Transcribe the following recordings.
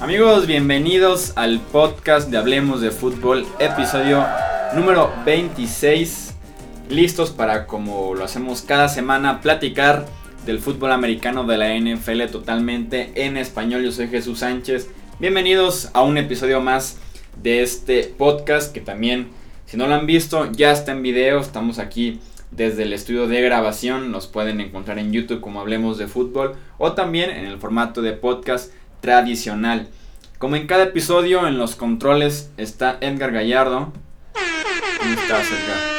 Amigos, bienvenidos al podcast de Hablemos de Fútbol, episodio número 26. Listos para, como lo hacemos cada semana, platicar del fútbol americano de la NFL totalmente en español. Yo soy Jesús Sánchez. Bienvenidos a un episodio más de este podcast que también, si no lo han visto, ya está en video. Estamos aquí desde el estudio de grabación. Nos pueden encontrar en YouTube como Hablemos de Fútbol o también en el formato de podcast tradicional. Como en cada episodio, en los controles está Edgar Gallardo. ¿Cómo estás, Edgar?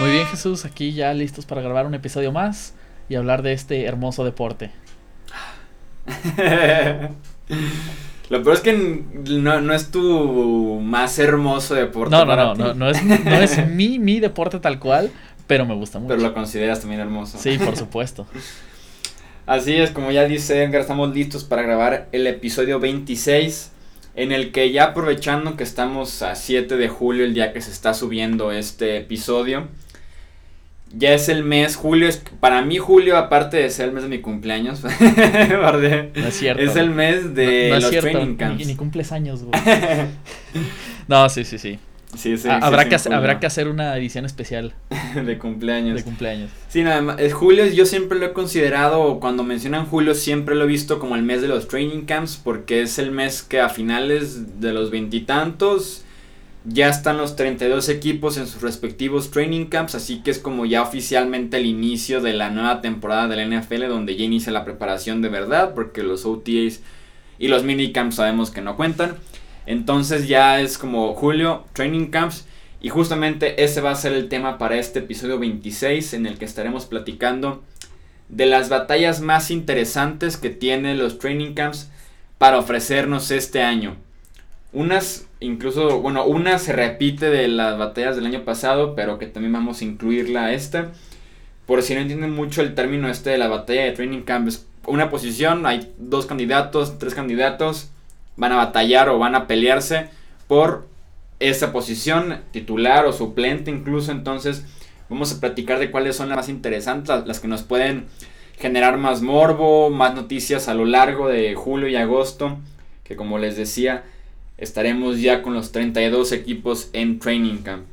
Muy bien, Jesús, aquí ya listos para grabar un episodio más y hablar de este hermoso deporte. Lo peor es que no, es tu más hermoso deporte. No, no, no, no, no, es, no es mi, mi deporte tal cual, pero me gusta mucho. Pero lo consideras también hermoso. Sí, por supuesto. Así es, como ya dice Edgar, estamos listos para grabar el episodio 26, en el que ya aprovechando que estamos a 7 de julio, el día que se está subiendo este episodio, ya es el mes, julio es, para mí julio, aparte de ser el mes de mi cumpleaños, es cierto. Es el mes de los training camps. Ni, ni cumples años, güey. no, sí, sí, sí. Sí, habrá, que hacer, habrá que hacer una edición especial. de cumpleaños. De cumpleaños. Sí, nada más. Julio yo siempre lo he considerado, cuando mencionan julio, siempre lo he visto como el mes de los training camps, porque es el mes que a finales de los veintitantos ya están los 32 equipos en sus respectivos training camps, así que es como ya oficialmente el inicio de la nueva temporada de la NFL, donde ya inicia la preparación de verdad, porque los OTAs y los minicamps sabemos que no cuentan. Entonces ya es como julio, training camps. Y justamente ese va a ser el tema para este episodio 26 en el que estaremos platicando de las batallas más interesantes que tienen los training camps para ofrecernos este año. Unas, incluso, bueno, una se repite de las batallas del año pasado, pero que también vamos a incluirla a esta. Por si no entienden mucho el término este de la batalla de training camp, es una posición, hay dos candidatos, tres candidatos van a batallar o van a pelearse por esa posición titular o suplente incluso. Entonces vamos a platicar de cuáles son las más interesantes, las que nos pueden generar más morbo, más noticias a lo largo de julio y agosto, que como les decía, estaremos ya con los 32 equipos en Training Camp.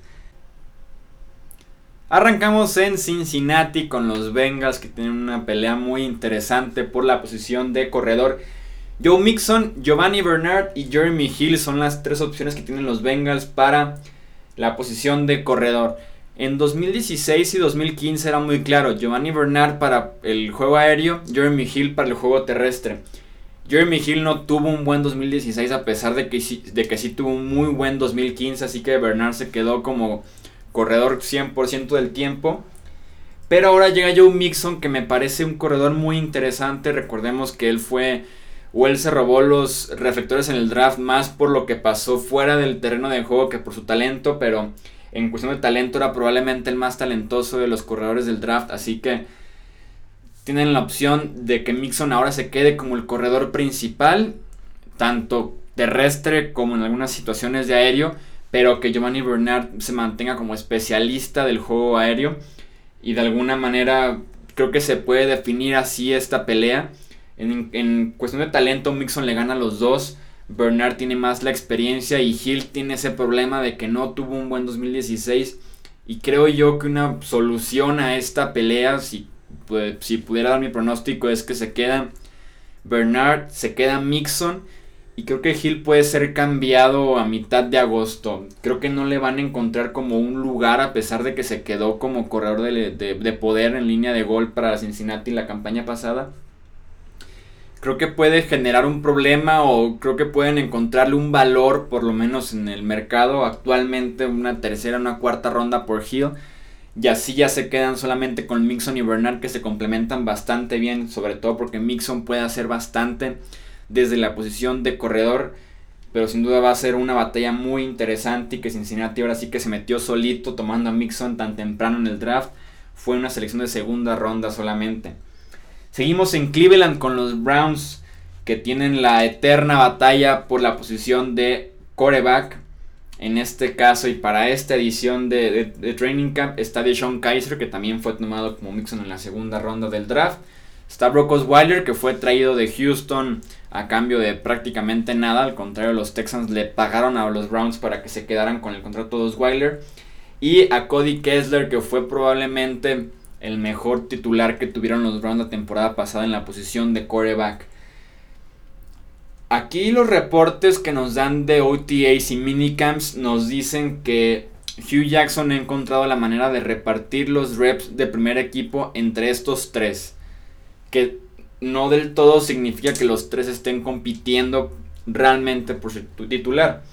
Arrancamos en Cincinnati con los Bengals que tienen una pelea muy interesante por la posición de corredor Joe Mixon, Giovanni Bernard y Jeremy Hill son las tres opciones que tienen los Bengals para la posición de corredor. En 2016 y 2015 era muy claro, Giovanni Bernard para el juego aéreo, Jeremy Hill para el juego terrestre. Jeremy Hill no tuvo un buen 2016 a pesar de que, de que sí tuvo un muy buen 2015, así que Bernard se quedó como corredor 100% del tiempo. Pero ahora llega Joe Mixon que me parece un corredor muy interesante, recordemos que él fue o él se robó los reflectores en el draft más por lo que pasó fuera del terreno de juego que por su talento, pero en cuestión de talento era probablemente el más talentoso de los corredores del draft, así que tienen la opción de que Mixon ahora se quede como el corredor principal, tanto terrestre como en algunas situaciones de aéreo, pero que Giovanni Bernard se mantenga como especialista del juego aéreo y de alguna manera creo que se puede definir así esta pelea en, cuestión de talento, Mixon le gana a los dos. Bernard tiene más la experiencia y Hill tiene ese problema de que no tuvo un buen 2016. Y creo yo que una solución a esta pelea, si, pues, si pudiera dar mi pronóstico, es que se queda Bernard, se queda Mixon. Y creo que Hill puede ser cambiado a mitad de agosto. Creo que no le van a encontrar como un lugar a pesar de que se quedó como corredor de, de poder en línea de gol para Cincinnati la campaña pasada creo que puede generar un problema o creo que pueden encontrarle un valor, por lo menos en el mercado actualmente, una tercera, una cuarta ronda por Hill. Y así ya se quedan solamente con Mixon y Bernard que se complementan bastante bien, sobre todo porque Mixon puede hacer bastante desde la posición de corredor. Pero sin duda va a ser una batalla muy interesante y que Cincinnati ahora sí que se metió solito tomando a Mixon tan temprano en el draft. Fue una selección de segunda ronda solamente. Seguimos en Cleveland con los Browns que tienen la eterna batalla por la posición de coreback. en este caso y para esta edición de, Training Camp está Deshaun Kaiser, que también fue tomado como Mixon en la segunda ronda del draft. Está Brock Osweiler, que fue traído de Houston a cambio de prácticamente nada. Al contrario, los Texans le pagaron a los Browns para que se quedaran con el contrato de Osweiler. Y a Cody Kessler, que fue probablemente el mejor titular que tuvieron los Browns la temporada pasada en la posición de quarterback. Aquí los reportes que nos dan de OTAs y minicamps nos dicen que Hugh Jackson ha encontrado la manera de repartir los reps de primer equipo entre estos tres. Que no del todo significa que los tres estén compitiendo realmente por ser titular.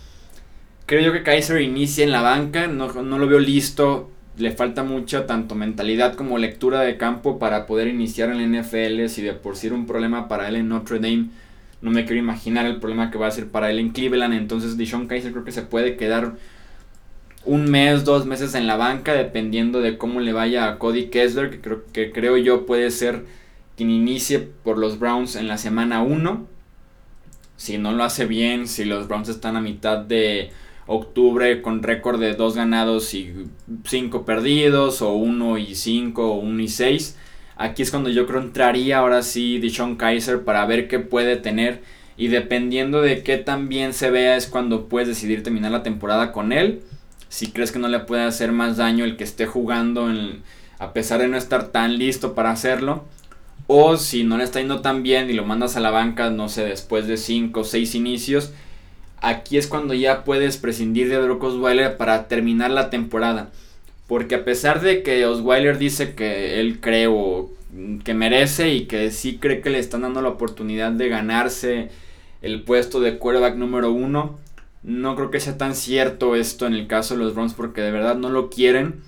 Creo yo que Kaiser inicia en la banca, no, no lo veo listo, le falta mucha tanto mentalidad como lectura de campo para poder iniciar en la NFL. Si de por sí era un problema para él en Notre Dame, no me quiero imaginar el problema que va a ser para él en Cleveland. Entonces, Dishon Kaiser creo que se puede quedar un mes, dos meses en la banca, dependiendo de cómo le vaya a Cody Kessler, que creo, que creo yo puede ser quien inicie por los Browns en la semana 1. Si no lo hace bien, si los Browns están a mitad de octubre con récord de 2 ganados y 5 perdidos, o 1 y 5, o 1 y 6 Aquí es cuando yo creo entraría ahora sí Dishon Kaiser para ver qué puede tener. Y dependiendo de qué tan bien se vea es cuando puedes decidir terminar la temporada con él. Si crees que no le puede hacer más daño el que esté jugando a pesar de no estar tan listo para hacerlo. O si no le está yendo tan bien y lo mandas a la banca, no sé, después de 5 o 6 inicios. Aquí es cuando ya puedes prescindir de Brock Osweiler para terminar la temporada. Porque a pesar de que Osweiler dice que él cree o que merece y que sí cree que le están dando la oportunidad de ganarse el puesto de quarterback número uno, no creo que sea tan cierto esto en el caso de los Browns porque de verdad no lo quieren.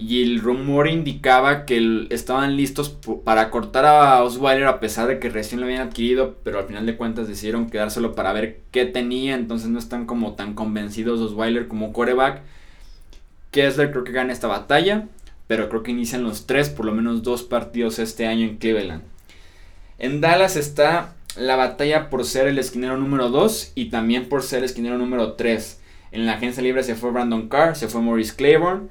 Y el rumor indicaba que estaban listos para cortar a Osweiler a pesar de que recién lo habían adquirido, pero al final de cuentas decidieron quedárselo para ver qué tenía, entonces no están como tan convencidos Osweiler como quarterback. Kessler creo que gana esta batalla, pero creo que inician los tres, por lo menos dos partidos este año en Cleveland. En Dallas está la batalla por ser el esquinero número 2 y también por ser el esquinero número 3. En la agencia libre se fue Brandon Carr, se fue Maurice Claiborne,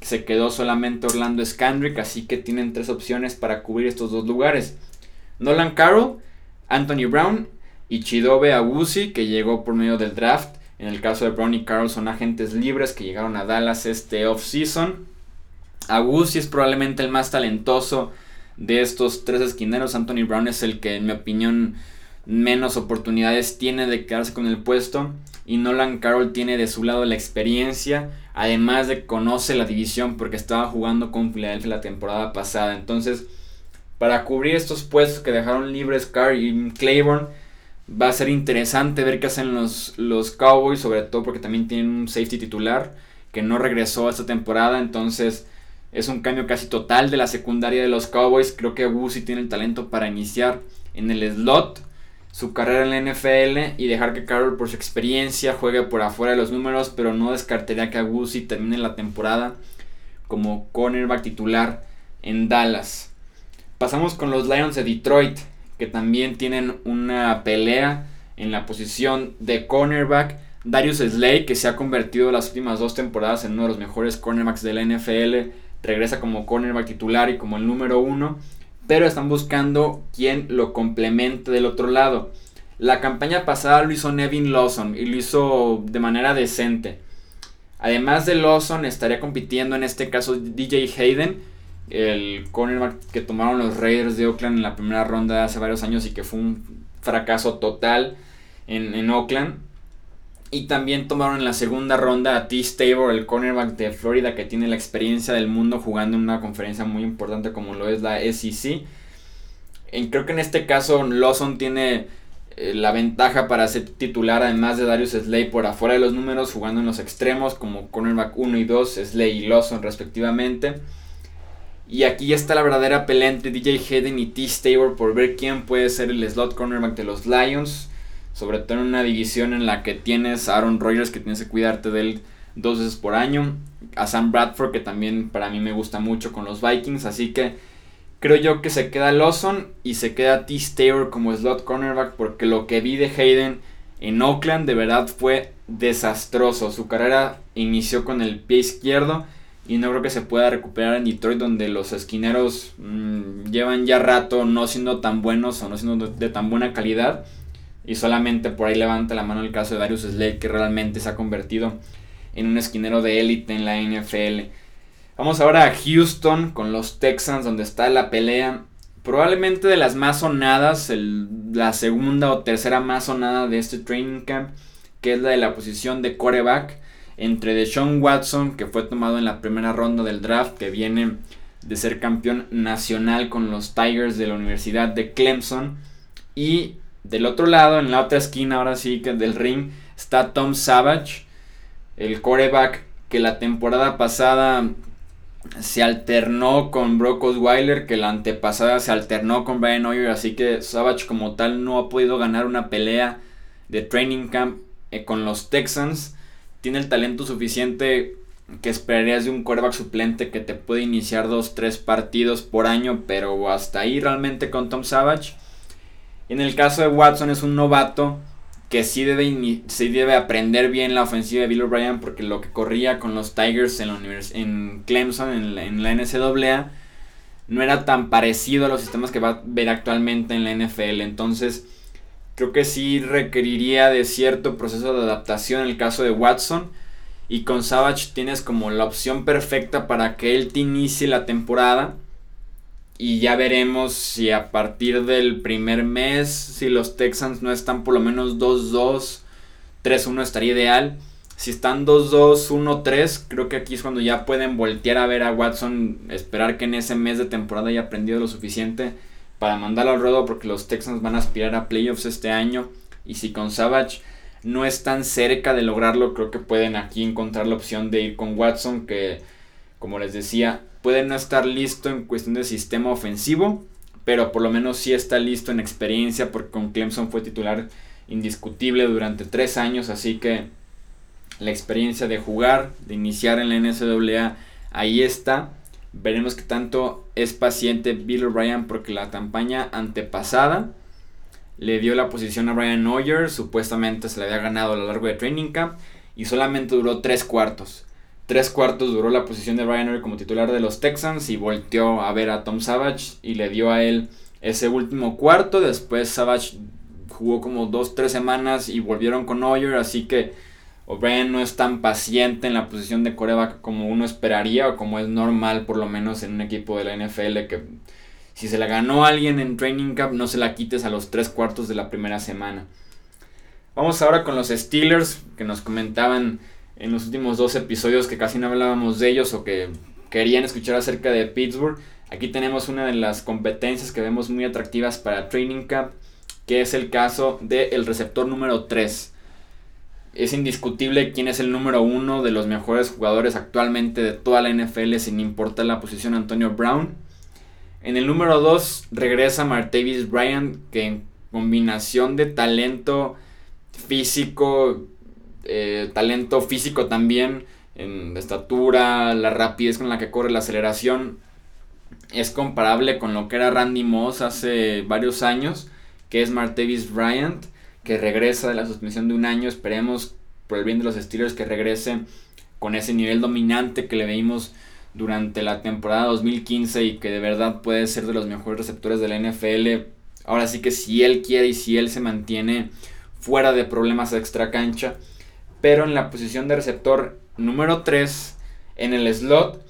se quedó solamente Orlando Scandrick, así que tienen tres opciones para cubrir estos dos lugares. Nolan Carroll, Anthony Brown y Chidobe Agusi, que llegó por medio del draft. En el caso de Brown y Carroll son agentes libres que llegaron a Dallas este off-season. Agusi es probablemente el más talentoso de estos tres esquineros. Anthony Brown es el que, en mi opinión, menos oportunidades tiene de quedarse con el puesto. Y Nolan Carroll tiene de su lado la experiencia. Además de conoce la división porque estaba jugando con Philadelphia la temporada pasada. Entonces, para cubrir estos puestos que dejaron libres Carr y Claiborne Va a ser interesante ver qué hacen los, los Cowboys, sobre todo porque también tienen un safety titular que no regresó esta temporada, entonces es un cambio casi total de la secundaria de los Cowboys. Creo que Wusi tiene el talento para iniciar en el slot su carrera en la NFL y dejar que Carroll por su experiencia juegue por afuera de los números, pero no descartaría que Agusi termine la temporada como cornerback titular en Dallas. Pasamos con los Lions de Detroit que también tienen una pelea en la posición de cornerback. Darius Slay, que se ha convertido las últimas dos temporadas en uno de los mejores cornerbacks de la NFL, regresa como cornerback titular y como el número uno, pero están buscando quien lo complemente del otro lado. La campaña pasada lo hizo Nevin Lawson y lo hizo de manera decente. Además de Lawson, estaría compitiendo en este caso DJ Hayden, el cornerback que tomaron los Raiders de Oakland en la primera ronda hace varios años y que fue un fracaso total en, en Oakland. Y también tomaron en la segunda ronda a T. Tabor, el cornerback de Florida que tiene la experiencia del mundo jugando en una conferencia muy importante como lo es la SEC. creo que en este caso Lawson tiene eh, la ventaja para ser titular además de Darius Slay por afuera de los números jugando en los extremos como cornerback 1 y 2, Slay y Lawson respectivamente. Y aquí está la verdadera pelea entre DJ Hayden y T. Stabor por ver quién puede ser el slot cornerback de los Lions. Sobre todo en una división en la que tienes a Aaron Rodgers que tienes que cuidarte de él dos veces por año. A Sam Bradford que también para mí me gusta mucho con los Vikings. Así que creo yo que se queda Lawson y se queda T. Stabor como slot cornerback porque lo que vi de Hayden en Oakland de verdad fue desastroso. Su carrera inició con el pie izquierdo y no creo que se pueda recuperar en Detroit donde los esquineros mm, llevan ya rato no siendo tan buenos o no siendo de, tan buena calidad. Y solamente por ahí levanta la mano el caso de Darius Slade que realmente se ha convertido en un esquinero de élite en la NFL. Vamos ahora a Houston con los Texans donde está la pelea probablemente de las más sonadas, la segunda o tercera más sonada de este training camp, que es la de la posición de coreback entre Deshaun Watson, que fue tomado en la primera ronda del draft, que viene de ser campeón nacional con los Tigers de la Universidad de Clemson, y del otro lado, en la otra esquina, ahora sí que del ring, está Tom Savage, el coreback que la temporada pasada se alternó con Brock Osweiler, que la antepasada se alternó con Brian Hoyer, así que Savage como tal no ha podido ganar una pelea de training camp eh, con los Texans. Tiene el talento suficiente que esperarías de un quarterback suplente que te puede iniciar 2-3 partidos por año, pero hasta ahí realmente con Tom Savage. En el caso de Watson es un novato que sí debe, debe aprender bien la ofensiva de Bill O'Brien porque lo que corría con los Tigers en Clemson, en la, en la NCAA, no era tan parecido a los sistemas que va a ver actualmente en la NFL. Entonces, creo que sí requeriría de cierto proceso de adaptación en el caso de Watson. Y con Savage tienes como la opción perfecta para que él te inicie la temporada y ya veremos si a partir del primer mes, si los Texans no están por lo menos 2-2, 3-1 estaría ideal. Si están 2-2, 1-3, creo que aquí es cuando ya pueden voltear a ver a Watson, esperar que en ese mes de temporada haya aprendido lo suficiente para mandarlo al ruedo porque los Texans van a aspirar a playoffs este año. Y si con Savage no están cerca de lograrlo, creo que pueden aquí encontrar la opción de ir con Watson, que como les decía, puede no estar listo en cuestión de sistema ofensivo, pero por lo menos sí está listo en experiencia porque con Clemson fue titular indiscutible durante tres años, así que la experiencia de jugar, de iniciar en la NCAA, ahí está. Veremos que tanto es paciente Bill O'Brien porque la campaña antepasada le dio la posición a Brian Hoyer, supuestamente se le había ganado a lo largo de Training Camp y solamente duró tres cuartos. Tres cuartos duró la posición de Hoyer como titular de los Texans y volteó a ver a Tom Savage y le dio a él ese último cuarto. Después Savage jugó como dos, tres semanas y volvieron con Hoyer, así que O'Brien no es tan paciente en la posición de coreback como uno esperaría o como es normal por lo menos en un equipo de la NFL que si se la ganó alguien en training camp no se la quites a los tres cuartos de la primera semana. Vamos ahora con los Steelers que nos comentaban en los últimos dos episodios que casi no hablábamos de ellos o que querían escuchar acerca de Pittsburgh. Aquí tenemos una de las competencias que vemos muy atractivas para Training Camp, que es el caso del receptor número 3. Es indiscutible quién es el número uno de los mejores jugadores actualmente de toda la NFL, sin importar la posición Antonio Brown. En el número 2 regresa Martavis Bryant, que en combinación de talento físico, eh, talento físico también, en estatura, la rapidez con la que corre, la aceleración, es comparable con lo que era Randy Moss hace varios años, que es Martavis Bryant, que regresa de la suspensión de un año, esperemos por el bien de los Steelers que regrese con ese nivel dominante que le vimos durante la temporada 2015 y que de verdad puede ser de los mejores receptores de la NFL. Ahora sí que si él quiere y si él se mantiene fuera de problemas extra cancha, pero en la posición de receptor número 3, en el slot,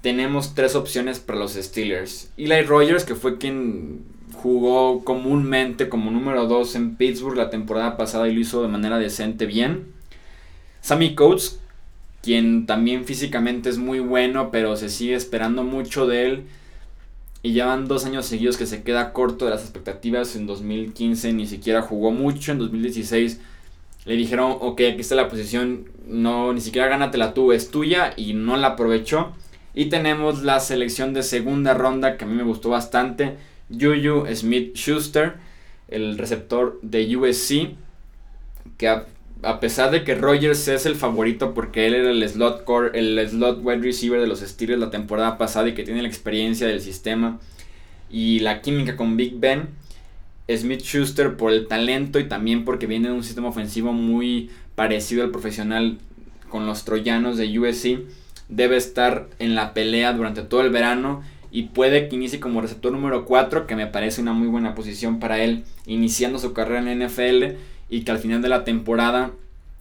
tenemos tres opciones para los Steelers. Eli Rogers, que fue quien jugó comúnmente como número 2 en Pittsburgh la temporada pasada y lo hizo de manera decente bien. Sammy Coates, quien también físicamente es muy bueno, pero se sigue esperando mucho de él. Y ya van dos años seguidos que se queda corto de las expectativas. En 2015 ni siquiera jugó mucho. En 2016 le dijeron, ok, aquí está la posición, no, ni siquiera gánatela tú, es tuya y no la aprovechó. Y tenemos la selección de segunda ronda que a mí me gustó bastante, Juju Smith Schuster, el receptor de USC, que a, pesar de que Rogers es el favorito porque él era el slot core, el slot wide receiver de los Steelers la temporada pasada y que tiene la experiencia del sistema y la química con Big Ben, Smith Schuster por el talento y también porque viene de un sistema ofensivo muy parecido al profesional con los troyanos de USC, debe estar en la pelea durante todo el verano y puede que inicie como receptor número 4, que me parece una muy buena posición para él iniciando su carrera en la NFL y que al final de la temporada,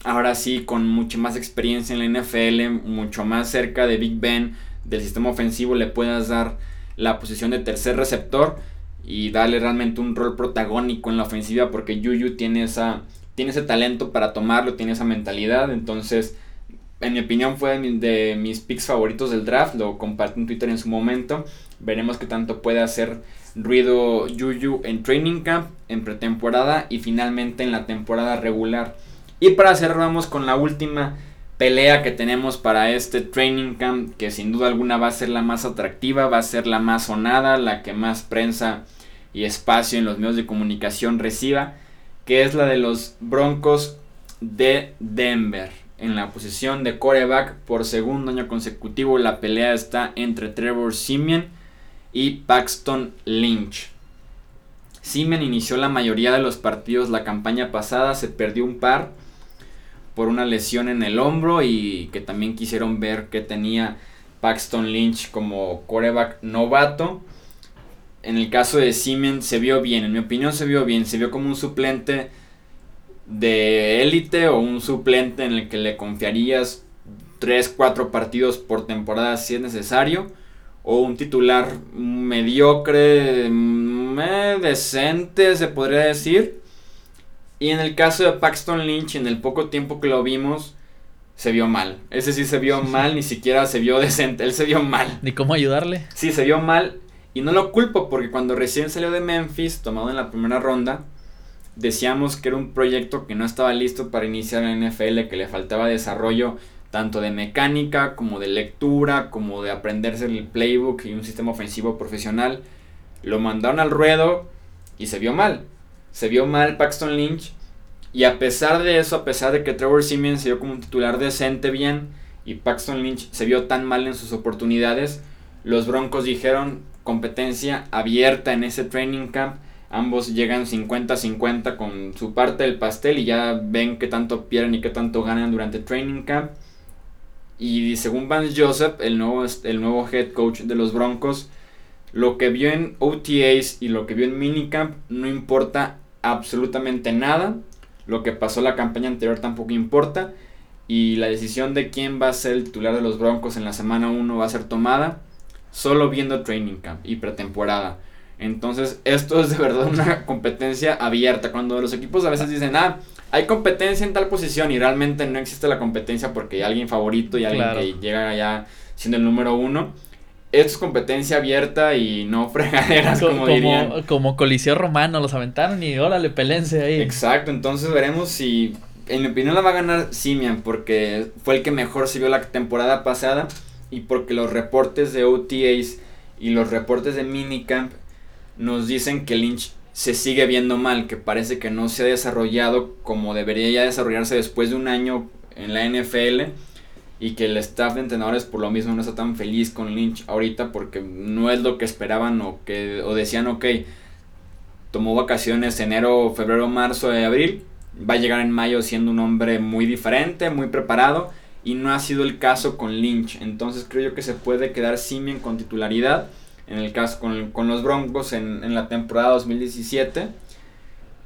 ahora sí, con mucha más experiencia en la NFL, mucho más cerca de Big Ben, del sistema ofensivo, le puedas dar la posición de tercer receptor y darle realmente un rol protagónico en la ofensiva porque Juju tiene, esa, tiene ese talento para tomarlo, tiene esa mentalidad, entonces en mi opinión fue de, mis picks favoritos del draft, lo compartí en Twitter en su momento. Veremos qué tanto puede hacer ruido Juju en training camp, en pretemporada y finalmente en la temporada regular. Y para cerrar vamos con la última pelea que tenemos para este training camp, que sin duda alguna va a ser la más atractiva, va a ser la más sonada, la que más prensa y espacio en los medios de comunicación reciba, que es la de los Broncos de Denver en la posición de coreback por segundo año consecutivo. La pelea está entre Trevor Simeon y Paxton Lynch. Simeon inició la mayoría de los partidos la campaña pasada, se perdió un par por una lesión en el hombro y que también quisieron ver que tenía Paxton Lynch como coreback novato. En el caso de Simeon se vio bien, en mi opinión se vio bien, se vio como un suplente de élite o un suplente en el que le confiarías 3, 4 partidos por temporada si es necesario. O un titular mediocre, mm, eh, decente se podría decir. Y en el caso de Paxton Lynch, en el poco tiempo que lo vimos, se vio mal. Ese sí se vio mal, ni siquiera se vio decente. Él se vio mal. Ni cómo ayudarle. Sí, se vio mal. Y no lo culpo porque cuando recién salió de Memphis, tomado en la primera ronda, decíamos que era un proyecto que no estaba listo para iniciar en NFL, que le faltaba desarrollo tanto de mecánica como de lectura, como de aprenderse el playbook y un sistema ofensivo profesional. Lo mandaron al ruedo y se vio mal. Se vio mal Paxton Lynch. Y a pesar de eso, a pesar de que Trevor Simeon se vio como un titular decente bien y Paxton Lynch se vio tan mal en sus oportunidades, los Broncos dijeron competencia abierta en ese training camp ambos llegan 50-50 con su parte del pastel y ya ven qué tanto pierden y qué tanto ganan durante training camp. Y según Vance Joseph, el nuevo, el nuevo head coach de los Broncos, lo que vio en OTAs y lo que vio en minicamp no importa absolutamente nada. Lo que pasó la campaña anterior tampoco importa. Y la decisión de quién va a ser el titular de los Broncos en la semana 1 va a ser tomada solo viendo training camp y pretemporada. Entonces, esto es de verdad una competencia abierta. Cuando los equipos a veces dicen, ah, hay competencia en tal posición y realmente no existe la competencia porque hay alguien favorito y alguien que llega allá siendo el número uno. Esto es competencia abierta y no fregaderas, como, como, dirían. Como coliseo romano, los aventaron y órale, pelense ahí. Exacto, entonces veremos si, en mi opinión, la va a ganar Simian porque fue el que mejor se vio la temporada pasada y porque los reportes de OTAs y los reportes de minicamp nos dicen que Lynch se sigue viendo mal, que parece que no se ha desarrollado como debería ya desarrollarse después de un año en la NFL y que el staff de entrenadores por lo mismo no está tan feliz con Lynch ahorita porque no es lo que esperaban o que o decían ok tomó vacaciones enero, febrero, marzo, abril va a llegar en mayo siendo un hombre muy diferente, muy preparado y no ha sido el caso con Lynch entonces creo yo que se puede quedar Simeon con titularidad en el caso con, los Broncos en, la temporada 2017.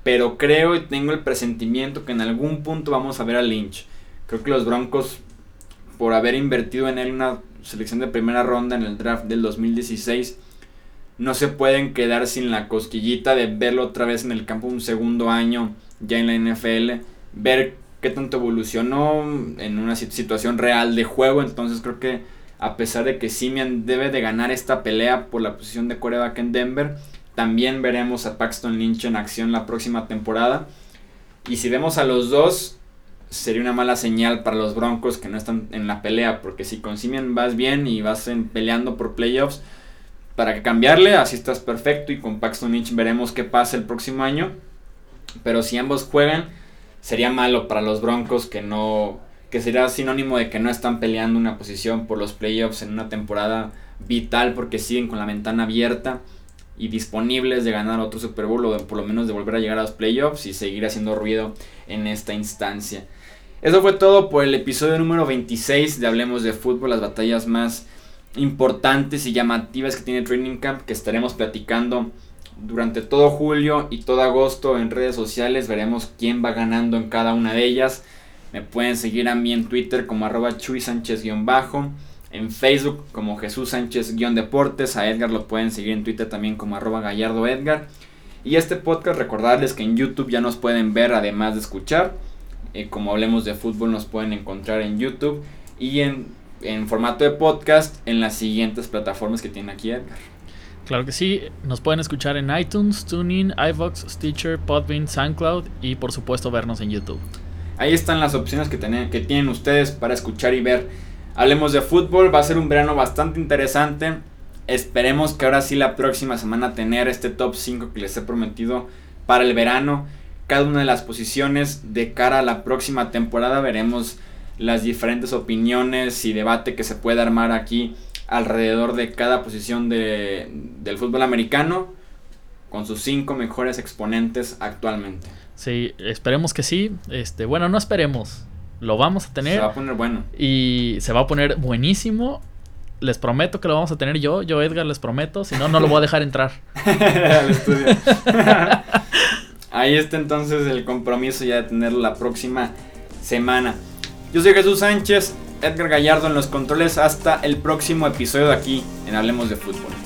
Pero creo y tengo el presentimiento que en algún punto vamos a ver a Lynch. Creo que los Broncos, por haber invertido en él una selección de primera ronda en el draft del 2016, no se pueden quedar sin la cosquillita de verlo otra vez en el campo un segundo año ya en la NFL, ver qué tanto evolucionó en una situación real de juego. Entonces creo que a pesar de que Simian debe de ganar esta pelea por la posición de coreback en Denver, también veremos a Paxton Lynch en acción la próxima temporada. Y si vemos a los dos, sería una mala señal para los Broncos que no están en la pelea, porque si con Simian vas bien y vas peleando por playoffs, para que cambiarle, así estás perfecto y con Paxton Lynch veremos qué pasa el próximo año. Pero si ambos juegan, sería malo para los Broncos que no que sería sinónimo de que no están peleando una posición por los playoffs en una temporada vital porque siguen con la ventana abierta y disponibles de ganar otro Super Bowl o por lo menos de volver a llegar a los playoffs y seguir haciendo ruido en esta instancia. Eso fue todo por el episodio número 26 de Hablemos de Fútbol, las batallas más importantes y llamativas que tiene Training Camp, que estaremos platicando durante todo julio y todo agosto en redes sociales. Veremos quién va ganando en cada una de ellas. Me pueden seguir a mí en Twitter como arroba Chuy Sánchez-bajo. En Facebook como Jesús Sánchez-deportes. A Edgar lo pueden seguir en Twitter también como arroba Gallardo Edgar. Y este podcast recordarles que en YouTube ya nos pueden ver además de escuchar. Eh, como hablemos de fútbol nos pueden encontrar en YouTube. Y en, en formato de podcast en las siguientes plataformas que tiene aquí Edgar. Claro que sí, nos pueden escuchar en iTunes, TuneIn, iVox, Stitcher, Podbean, SoundCloud y por supuesto vernos en YouTube. Ahí están las opciones que, que tienen ustedes para escuchar y ver. Hablemos de fútbol, va a ser un verano bastante interesante. Esperemos que ahora sí la próxima semana tener este top 5 que les he prometido para el verano. Cada una de las posiciones de cara a la próxima temporada veremos las diferentes opiniones y debate que se puede armar aquí alrededor de cada posición de, del fútbol americano con sus cinco mejores exponentes actualmente. Sí, esperemos que sí. Este, bueno, no esperemos. Lo vamos a tener. Se va a poner bueno. Y se va a poner buenísimo. Les prometo que lo vamos a tener yo. Yo, Edgar, les prometo. Si no, no lo voy a dejar entrar. Al estudio. Ahí está entonces el compromiso ya de tenerlo la próxima semana. Yo soy Jesús Sánchez, Edgar Gallardo en los controles. Hasta el próximo episodio de aquí en Hablemos de Fútbol.